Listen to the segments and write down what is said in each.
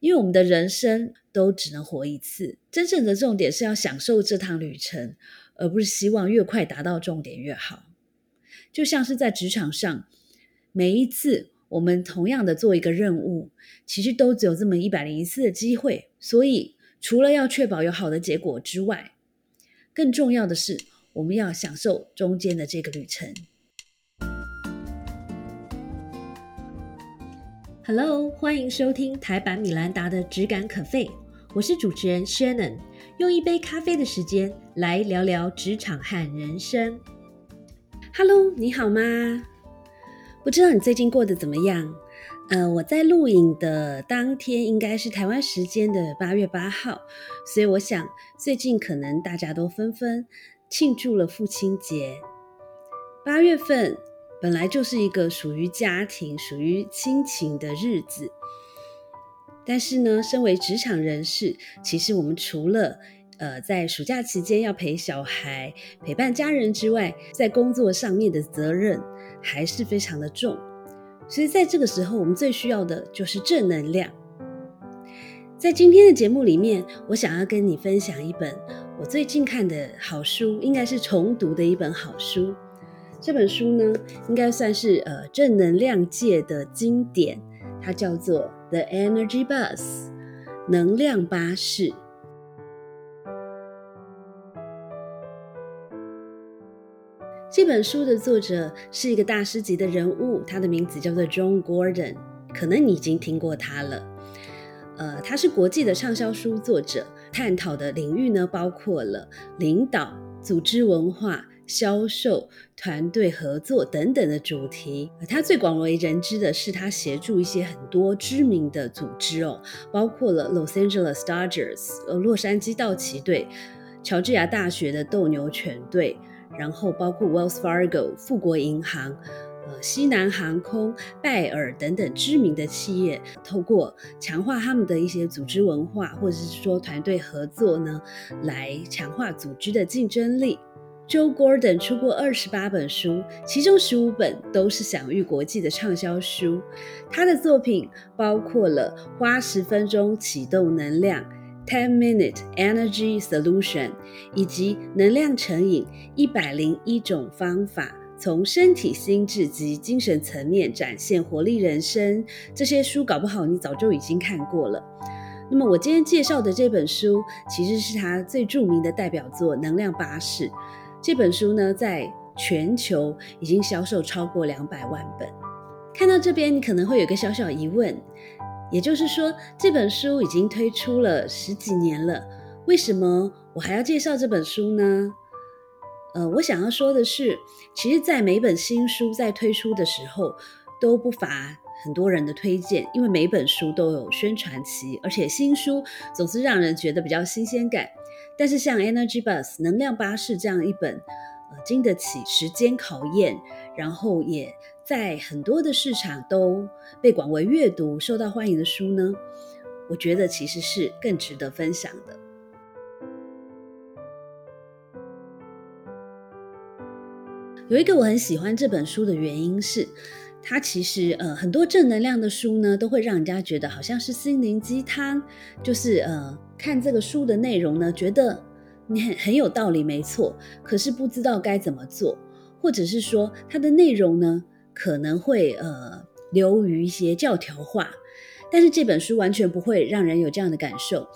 因为我们的人生都只能活一次，真正的重点是要享受这趟旅程，而不是希望越快达到重点越好。就像是在职场上，每一次我们同样的做一个任务，其实都只有这么一百零一次的机会。所以，除了要确保有好的结果之外，更重要的是我们要享受中间的这个旅程。Hello，欢迎收听台版米兰达的《只感可废》，我是主持人 Shannon，用一杯咖啡的时间来聊聊职场和人生。Hello，你好吗？不知道你最近过得怎么样？呃，我在录影的当天应该是台湾时间的八月八号，所以我想最近可能大家都纷纷庆祝了父亲节。八月份。本来就是一个属于家庭、属于亲情的日子，但是呢，身为职场人士，其实我们除了呃在暑假期间要陪小孩、陪伴家人之外，在工作上面的责任还是非常的重。所以在这个时候，我们最需要的就是正能量。在今天的节目里面，我想要跟你分享一本我最近看的好书，应该是重读的一本好书。这本书呢，应该算是呃正能量界的经典，它叫做《The Energy Bus》能量巴士。这本书的作者是一个大师级的人物，他的名字叫做 John Gordon，可能你已经听过他了。呃，他是国际的畅销书作者，探讨的领域呢包括了领导、组织文化。销售、团队合作等等的主题，他最广为人知的是他协助一些很多知名的组织哦，包括了 Los Angeles Dodgers 呃洛杉矶道奇队、乔治亚大学的斗牛犬队，然后包括 Wells Fargo 富国银行、呃西南航空、拜耳等等知名的企业，透过强化他们的一些组织文化或者是说团队合作呢，来强化组织的竞争力。Joe Gordon 出过二十八本书，其中十五本都是享誉国际的畅销书。他的作品包括了《花十分钟启动能量》（Ten Minute Energy Solution） 以及《能量成瘾：一百零一种方法，从身体、心智及精神层面展现活力人生》。这些书搞不好你早就已经看过了。那么我今天介绍的这本书，其实是他最著名的代表作《能量巴士》。这本书呢，在全球已经销售超过两百万本。看到这边，你可能会有个小小疑问，也就是说，这本书已经推出了十几年了，为什么我还要介绍这本书呢？呃，我想要说的是，其实，在每本新书在推出的时候，都不乏很多人的推荐，因为每本书都有宣传期，而且新书总是让人觉得比较新鲜感。但是像 Energy Bus 能量巴士这样一本，呃，经得起时间考验，然后也在很多的市场都被广为阅读、受到欢迎的书呢，我觉得其实是更值得分享的。有一个我很喜欢这本书的原因是。它其实，呃，很多正能量的书呢，都会让人家觉得好像是心灵鸡汤，就是呃，看这个书的内容呢，觉得你很很有道理，没错，可是不知道该怎么做，或者是说它的内容呢，可能会呃流于一些教条化，但是这本书完全不会让人有这样的感受，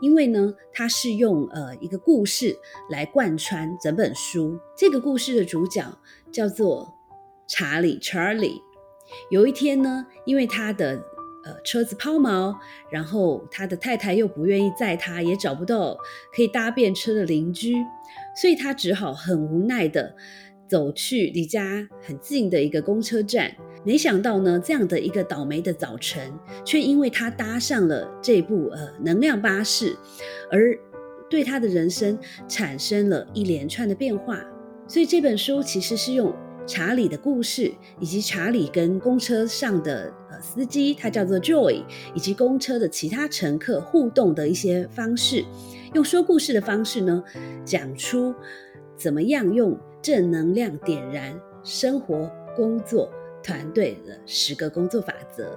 因为呢，它是用呃一个故事来贯穿整本书，这个故事的主角叫做查理 Charlie。有一天呢，因为他的呃车子抛锚，然后他的太太又不愿意载他，也找不到可以搭便车的邻居，所以他只好很无奈的走去离家很近的一个公车站。没想到呢，这样的一个倒霉的早晨，却因为他搭上了这部呃能量巴士，而对他的人生产生了一连串的变化。所以这本书其实是用。查理的故事，以及查理跟公车上的呃司机，他叫做 Joy，以及公车的其他乘客互动的一些方式，用说故事的方式呢，讲出怎么样用正能量点燃生活、工作、团队的十个工作法则。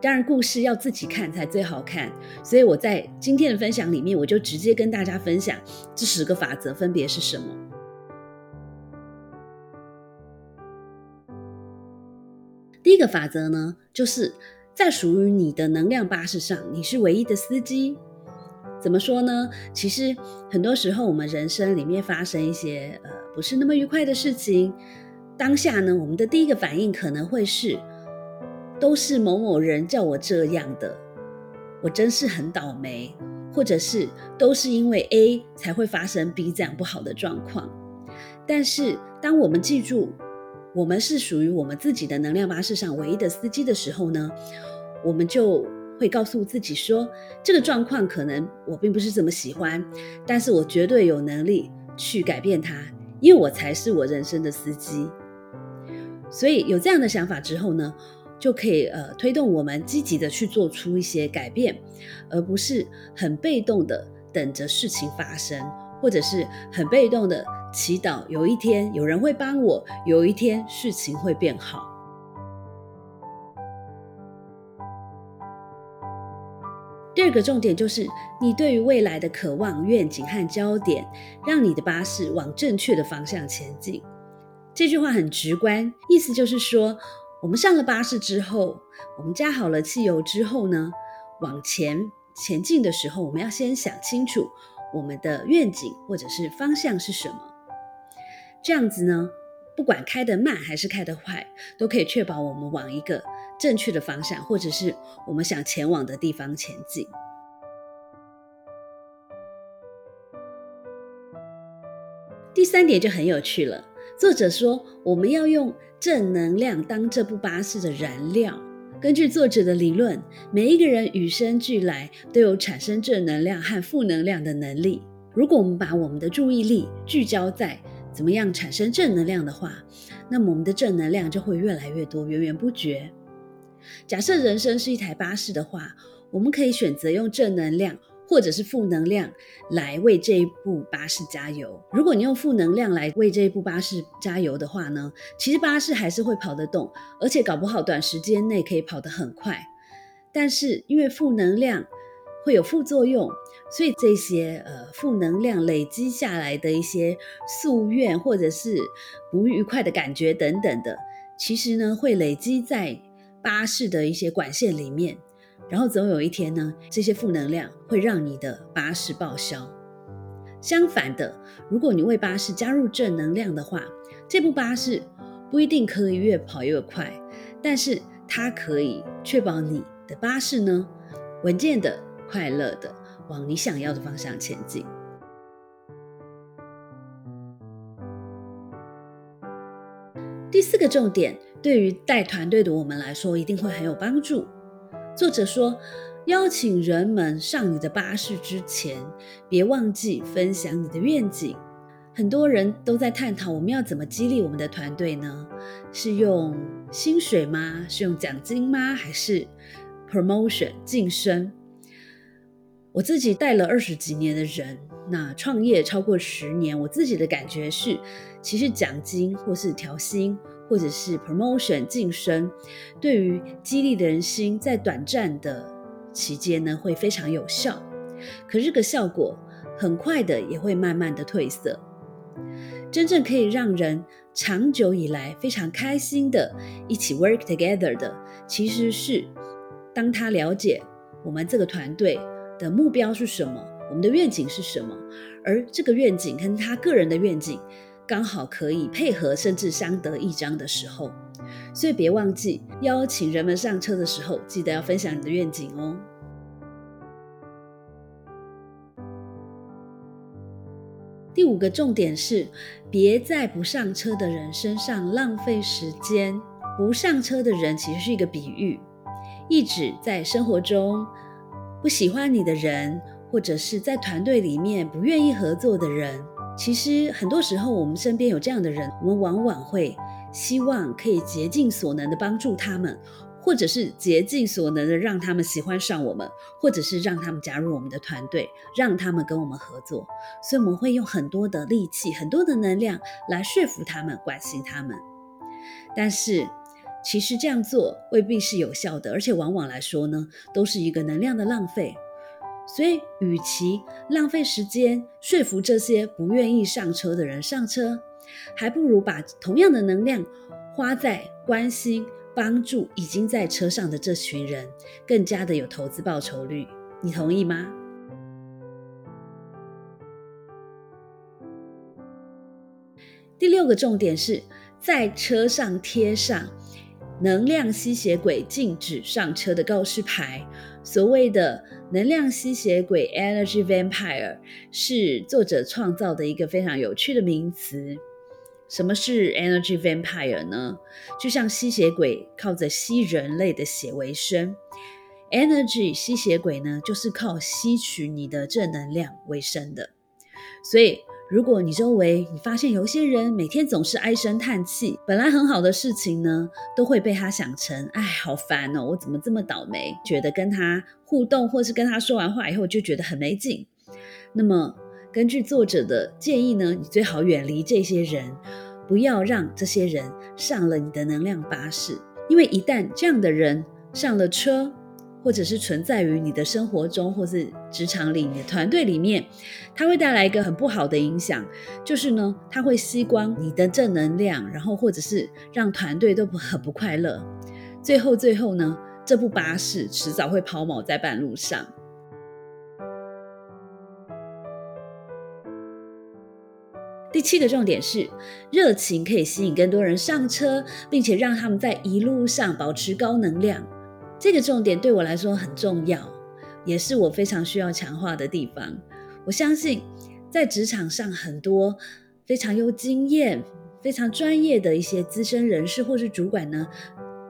当然，故事要自己看才最好看。所以我在今天的分享里面，我就直接跟大家分享这十个法则分别是什么。第一个法则呢，就是在属于你的能量巴士上，你是唯一的司机。怎么说呢？其实很多时候，我们人生里面发生一些呃不是那么愉快的事情，当下呢，我们的第一个反应可能会是。都是某某人叫我这样的，我真是很倒霉，或者是都是因为 A 才会发生 B 这样不好的状况。但是，当我们记住我们是属于我们自己的能量巴士上唯一的司机的时候呢，我们就会告诉自己说，这个状况可能我并不是这么喜欢，但是我绝对有能力去改变它，因为我才是我人生的司机。所以有这样的想法之后呢？就可以呃推动我们积极的去做出一些改变，而不是很被动的等着事情发生，或者是很被动的祈祷有一天有人会帮我，有一天事情会变好。第二个重点就是你对于未来的渴望、愿景和焦点，让你的巴士往正确的方向前进。这句话很直观，意思就是说。我们上了巴士之后，我们加好了汽油之后呢，往前前进的时候，我们要先想清楚我们的愿景或者是方向是什么。这样子呢，不管开得慢还是开得快，都可以确保我们往一个正确的方向，或者是我们想前往的地方前进。第三点就很有趣了，作者说我们要用。正能量当这部巴士的燃料。根据作者的理论，每一个人与生俱来都有产生正能量和负能量的能力。如果我们把我们的注意力聚焦在怎么样产生正能量的话，那么我们的正能量就会越来越多，源源不绝。假设人生是一台巴士的话，我们可以选择用正能量。或者是负能量来为这一部巴士加油。如果你用负能量来为这一部巴士加油的话呢，其实巴士还是会跑得动，而且搞不好短时间内可以跑得很快。但是因为负能量会有副作用，所以这些呃负能量累积下来的一些夙愿或者是不愉快的感觉等等的，其实呢会累积在巴士的一些管线里面。然后总有一天呢，这些负能量会让你的巴士报销。相反的，如果你为巴士加入正能量的话，这部巴士不一定可以越跑越快，但是它可以确保你的巴士呢稳健的、快乐的往你想要的方向前进。第四个重点，对于带团队的我们来说，一定会很有帮助。作者说，邀请人们上你的巴士之前，别忘记分享你的愿景。很多人都在探讨，我们要怎么激励我们的团队呢？是用薪水吗？是用奖金吗？还是 promotion 晋升？我自己带了二十几年的人，那创业超过十年，我自己的感觉是，其实奖金或是调薪。或者是 promotion 晋升，对于激励的人心，在短暂的期间呢，会非常有效。可这个效果很快的也会慢慢的褪色。真正可以让人长久以来非常开心的一起 work together 的，其实是当他了解我们这个团队的目标是什么，我们的愿景是什么，而这个愿景跟他个人的愿景。刚好可以配合，甚至相得益彰的时候，所以别忘记邀请人们上车的时候，记得要分享你的愿景哦。第五个重点是，别在不上车的人身上浪费时间。不上车的人其实是一个比喻，一指在生活中不喜欢你的人，或者是在团队里面不愿意合作的人。其实很多时候，我们身边有这样的人，我们往往会希望可以竭尽所能的帮助他们，或者是竭尽所能的让他们喜欢上我们，或者是让他们加入我们的团队，让他们跟我们合作。所以我们会用很多的力气、很多的能量来说服他们、关心他们。但是，其实这样做未必是有效的，而且往往来说呢，都是一个能量的浪费。所以，与其浪费时间说服这些不愿意上车的人上车，还不如把同样的能量花在关心、帮助已经在车上的这群人，更加的有投资报酬率。你同意吗？第六个重点是在车上贴上能量吸血鬼禁止上车的告示牌。所谓的能量吸血鬼 （Energy Vampire） 是作者创造的一个非常有趣的名词。什么是 Energy Vampire 呢？就像吸血鬼靠着吸人类的血为生，Energy 吸血鬼呢，就是靠吸取你的正能量为生的。所以。如果你周围你发现有些人每天总是唉声叹气，本来很好的事情呢，都会被他想成，哎，好烦哦，我怎么这么倒霉？觉得跟他互动，或是跟他说完话以后就觉得很没劲。那么，根据作者的建议呢，你最好远离这些人，不要让这些人上了你的能量巴士，因为一旦这样的人上了车。或者是存在于你的生活中，或是职场里、你的团队里面，它会带来一个很不好的影响，就是呢，它会吸光你的正能量，然后或者是让团队都很不快乐。最后，最后呢，这部巴士迟早会抛锚在半路上。第七个重点是，热情可以吸引更多人上车，并且让他们在一路上保持高能量。这个重点对我来说很重要，也是我非常需要强化的地方。我相信，在职场上，很多非常有经验、非常专业的一些资深人士或是主管呢，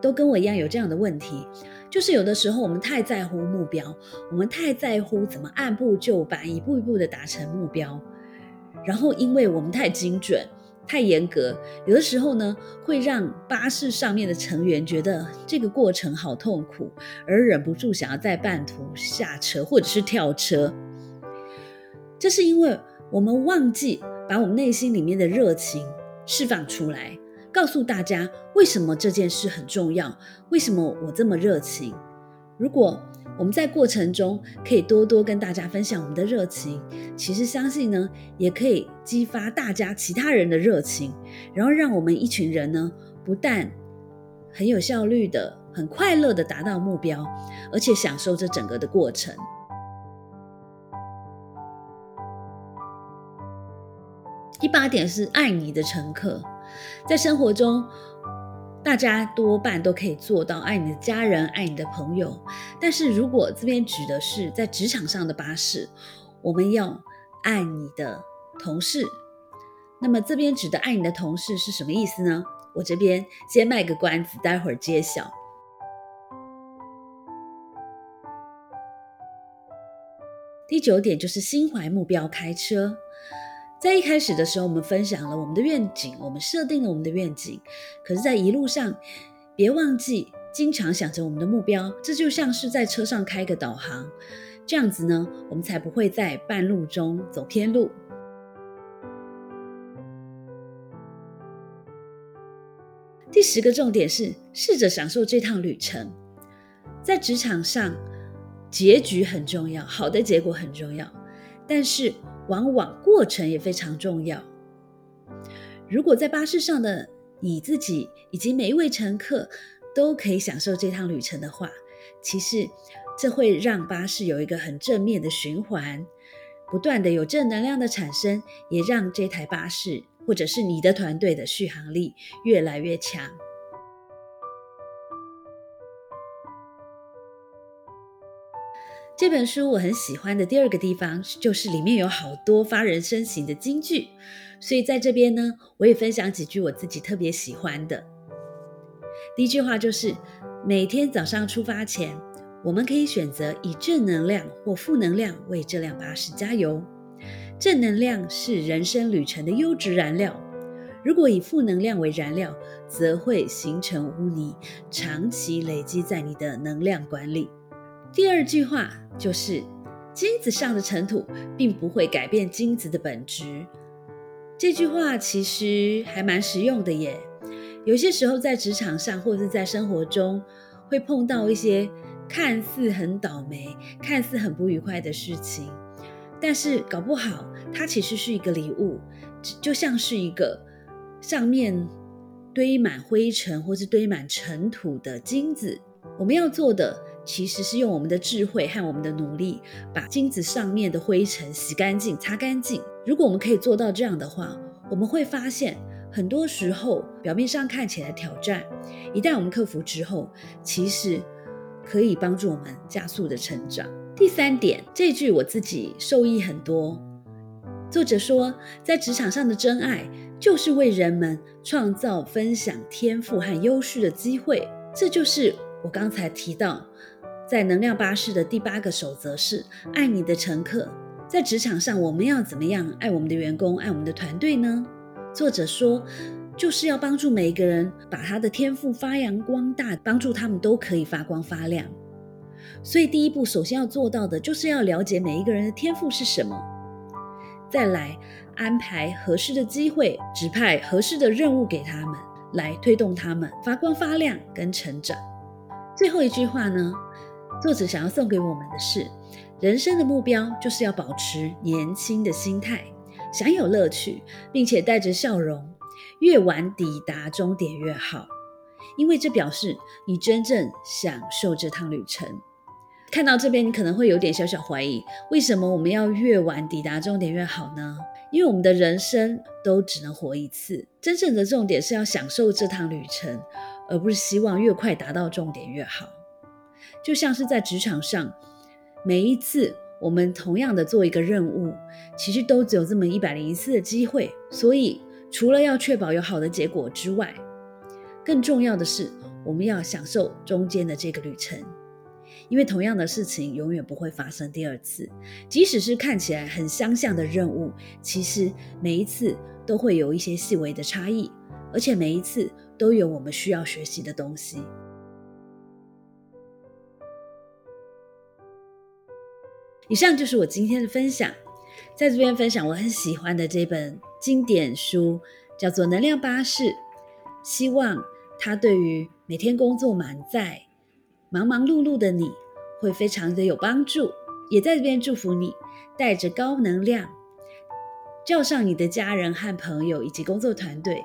都跟我一样有这样的问题，就是有的时候我们太在乎目标，我们太在乎怎么按部就班、一步一步的达成目标，然后因为我们太精准。太严格，有的时候呢，会让巴士上面的成员觉得这个过程好痛苦，而忍不住想要在半途下车或者是跳车。这是因为我们忘记把我们内心里面的热情释放出来，告诉大家为什么这件事很重要，为什么我这么热情。如果我们在过程中可以多多跟大家分享我们的热情，其实相信呢，也可以激发大家其他人的热情，然后让我们一群人呢，不但很有效率的、很快乐的达到目标，而且享受这整个的过程。第八点是爱你的乘客，在生活中。大家多半都可以做到爱你的家人、爱你的朋友，但是如果这边指的是在职场上的巴士，我们要爱你的同事。那么这边指的爱你的同事是什么意思呢？我这边先卖个关子，待会儿揭晓。第九点就是心怀目标开车。在一开始的时候，我们分享了我们的愿景，我们设定了我们的愿景。可是，在一路上，别忘记经常想着我们的目标。这就像是在车上开个导航，这样子呢，我们才不会在半路中走偏路。第十个重点是，试着享受这趟旅程。在职场上，结局很重要，好的结果很重要，但是。往往过程也非常重要。如果在巴士上的你自己以及每一位乘客都可以享受这趟旅程的话，其实这会让巴士有一个很正面的循环，不断的有正能量的产生，也让这台巴士或者是你的团队的续航力越来越强。这本书我很喜欢的第二个地方，就是里面有好多发人深省的金句，所以在这边呢，我也分享几句我自己特别喜欢的。第一句话就是：每天早上出发前，我们可以选择以正能量或负能量为这辆巴士加油。正能量是人生旅程的优质燃料，如果以负能量为燃料，则会形成污泥，长期累积在你的能量管理。第二句话就是金子上的尘土并不会改变金子的本质。这句话其实还蛮实用的耶。有些时候在职场上或者是在生活中，会碰到一些看似很倒霉、看似很不愉快的事情，但是搞不好它其实是一个礼物，就像是一个上面堆满灰尘或是堆满尘土的金子。我们要做的。其实是用我们的智慧和我们的努力，把金子上面的灰尘洗干净、擦干净。如果我们可以做到这样的话，我们会发现，很多时候表面上看起来挑战，一旦我们克服之后，其实可以帮助我们加速的成长。第三点，这句我自己受益很多。作者说，在职场上的真爱，就是为人们创造分享天赋和优势的机会。这就是我刚才提到。在能量巴士的第八个守则是爱你的乘客。在职场上，我们要怎么样爱我们的员工、爱我们的团队呢？作者说，就是要帮助每一个人把他的天赋发扬光大，帮助他们都可以发光发亮。所以，第一步首先要做到的就是要了解每一个人的天赋是什么，再来安排合适的机会，指派合适的任务给他们，来推动他们发光发亮跟成长。最后一句话呢？作者想要送给我们的是，人生的目标就是要保持年轻的心态，享有乐趣，并且带着笑容，越晚抵达终点越好，因为这表示你真正享受这趟旅程。看到这边，你可能会有点小小怀疑，为什么我们要越晚抵达终点越好呢？因为我们的人生都只能活一次，真正的重点是要享受这趟旅程，而不是希望越快达到重点越好。就像是在职场上，每一次我们同样的做一个任务，其实都只有这么一百零一次的机会。所以，除了要确保有好的结果之外，更重要的是我们要享受中间的这个旅程。因为同样的事情永远不会发生第二次，即使是看起来很相像的任务，其实每一次都会有一些细微的差异，而且每一次都有我们需要学习的东西。以上就是我今天的分享，在这边分享我很喜欢的这本经典书，叫做《能量巴士》，希望它对于每天工作满载、忙忙碌碌的你会非常的有帮助。也在这边祝福你，带着高能量，叫上你的家人和朋友以及工作团队，